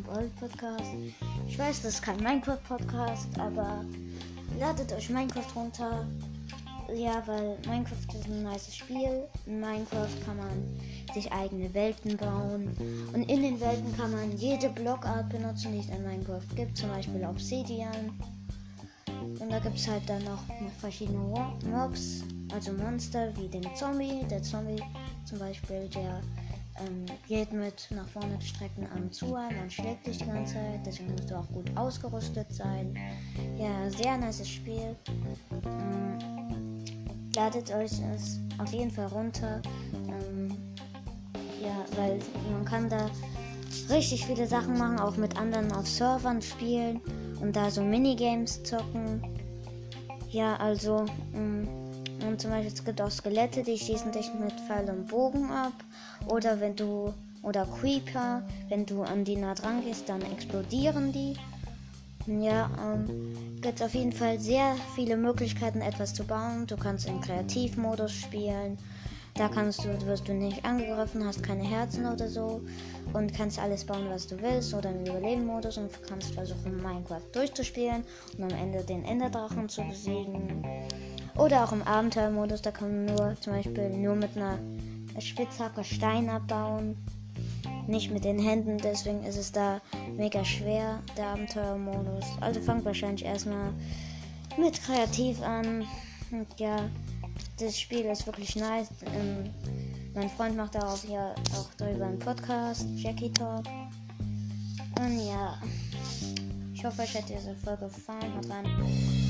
Podcast. Ich weiß, das ist kein Minecraft-Podcast, aber ladet euch Minecraft runter. Ja, weil Minecraft ist ein nice Spiel. In Minecraft kann man sich eigene Welten bauen. Und in den Welten kann man jede Blockart benutzen, die es in Minecraft gibt. Zum Beispiel Obsidian. Und da gibt es halt dann noch verschiedene Mobs, also Monster wie den Zombie. Der Zombie zum Beispiel, der ähm, geht mit nach vorne gestreckten Armen zu und schlägt dich die ganze Zeit. Deswegen musst du auch gut ausgerüstet sein. Ja, sehr nice Spiel. Ähm, ladet euch es auf jeden Fall runter. Ähm, ja, weil man kann da richtig viele Sachen machen, auch mit anderen auf Servern spielen und da so Minigames zocken. Ja, also, ähm, und zum Beispiel es gibt auch Skelette, die schießen dich mit Pfeil und Bogen ab. Oder wenn du, oder Creeper, wenn du an die nah dran gehst, dann explodieren die. Ja, ähm, gibt auf jeden Fall sehr viele Möglichkeiten, etwas zu bauen. Du kannst in Kreativmodus spielen. Da kannst du, wirst du nicht angegriffen, hast keine Herzen oder so und kannst alles bauen, was du willst oder im Überleben-Modus und kannst versuchen, Minecraft durchzuspielen und am Ende den Enderdrachen zu besiegen. Oder auch im Abenteuermodus, da kann man nur zum Beispiel nur mit einer Spitzhacke Stein abbauen. Nicht mit den Händen, deswegen ist es da mega schwer, der Abenteuermodus. Also fangt wahrscheinlich erstmal mit kreativ an. Und ja, das Spiel ist wirklich nice. Ähm, mein Freund macht darauf ja auch darüber einen Podcast, Jackie Talk. Und ja, ich hoffe, euch hat diese Folge gefallen. Rein.